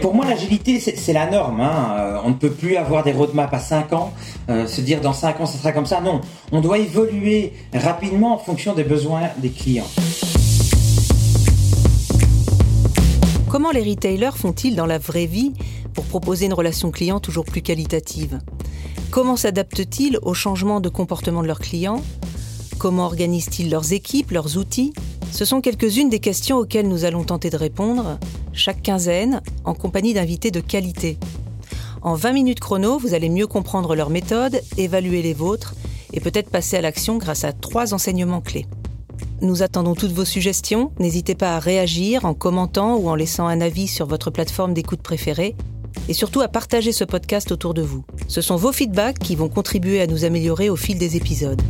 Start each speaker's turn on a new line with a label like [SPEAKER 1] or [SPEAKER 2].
[SPEAKER 1] pour moi, l'agilité, c'est la norme. Hein. Euh, on ne peut plus avoir des roadmaps à 5 ans, euh, se dire dans 5 ans, ça sera comme ça. Non, on doit évoluer rapidement en fonction des besoins des clients.
[SPEAKER 2] Comment les retailers font-ils dans la vraie vie pour proposer une relation client toujours plus qualitative? Comment s'adaptent-ils aux changements de comportement de leurs clients? Comment organisent-ils leurs équipes, leurs outils? Ce sont quelques-unes des questions auxquelles nous allons tenter de répondre chaque quinzaine en compagnie d'invités de qualité. En 20 minutes chrono, vous allez mieux comprendre leurs méthodes, évaluer les vôtres et peut-être passer à l'action grâce à trois enseignements clés. Nous attendons toutes vos suggestions. N'hésitez pas à réagir en commentant ou en laissant un avis sur votre plateforme d'écoute préférée. Et surtout à partager ce podcast autour de vous. Ce sont vos feedbacks qui vont contribuer à nous améliorer au fil des épisodes.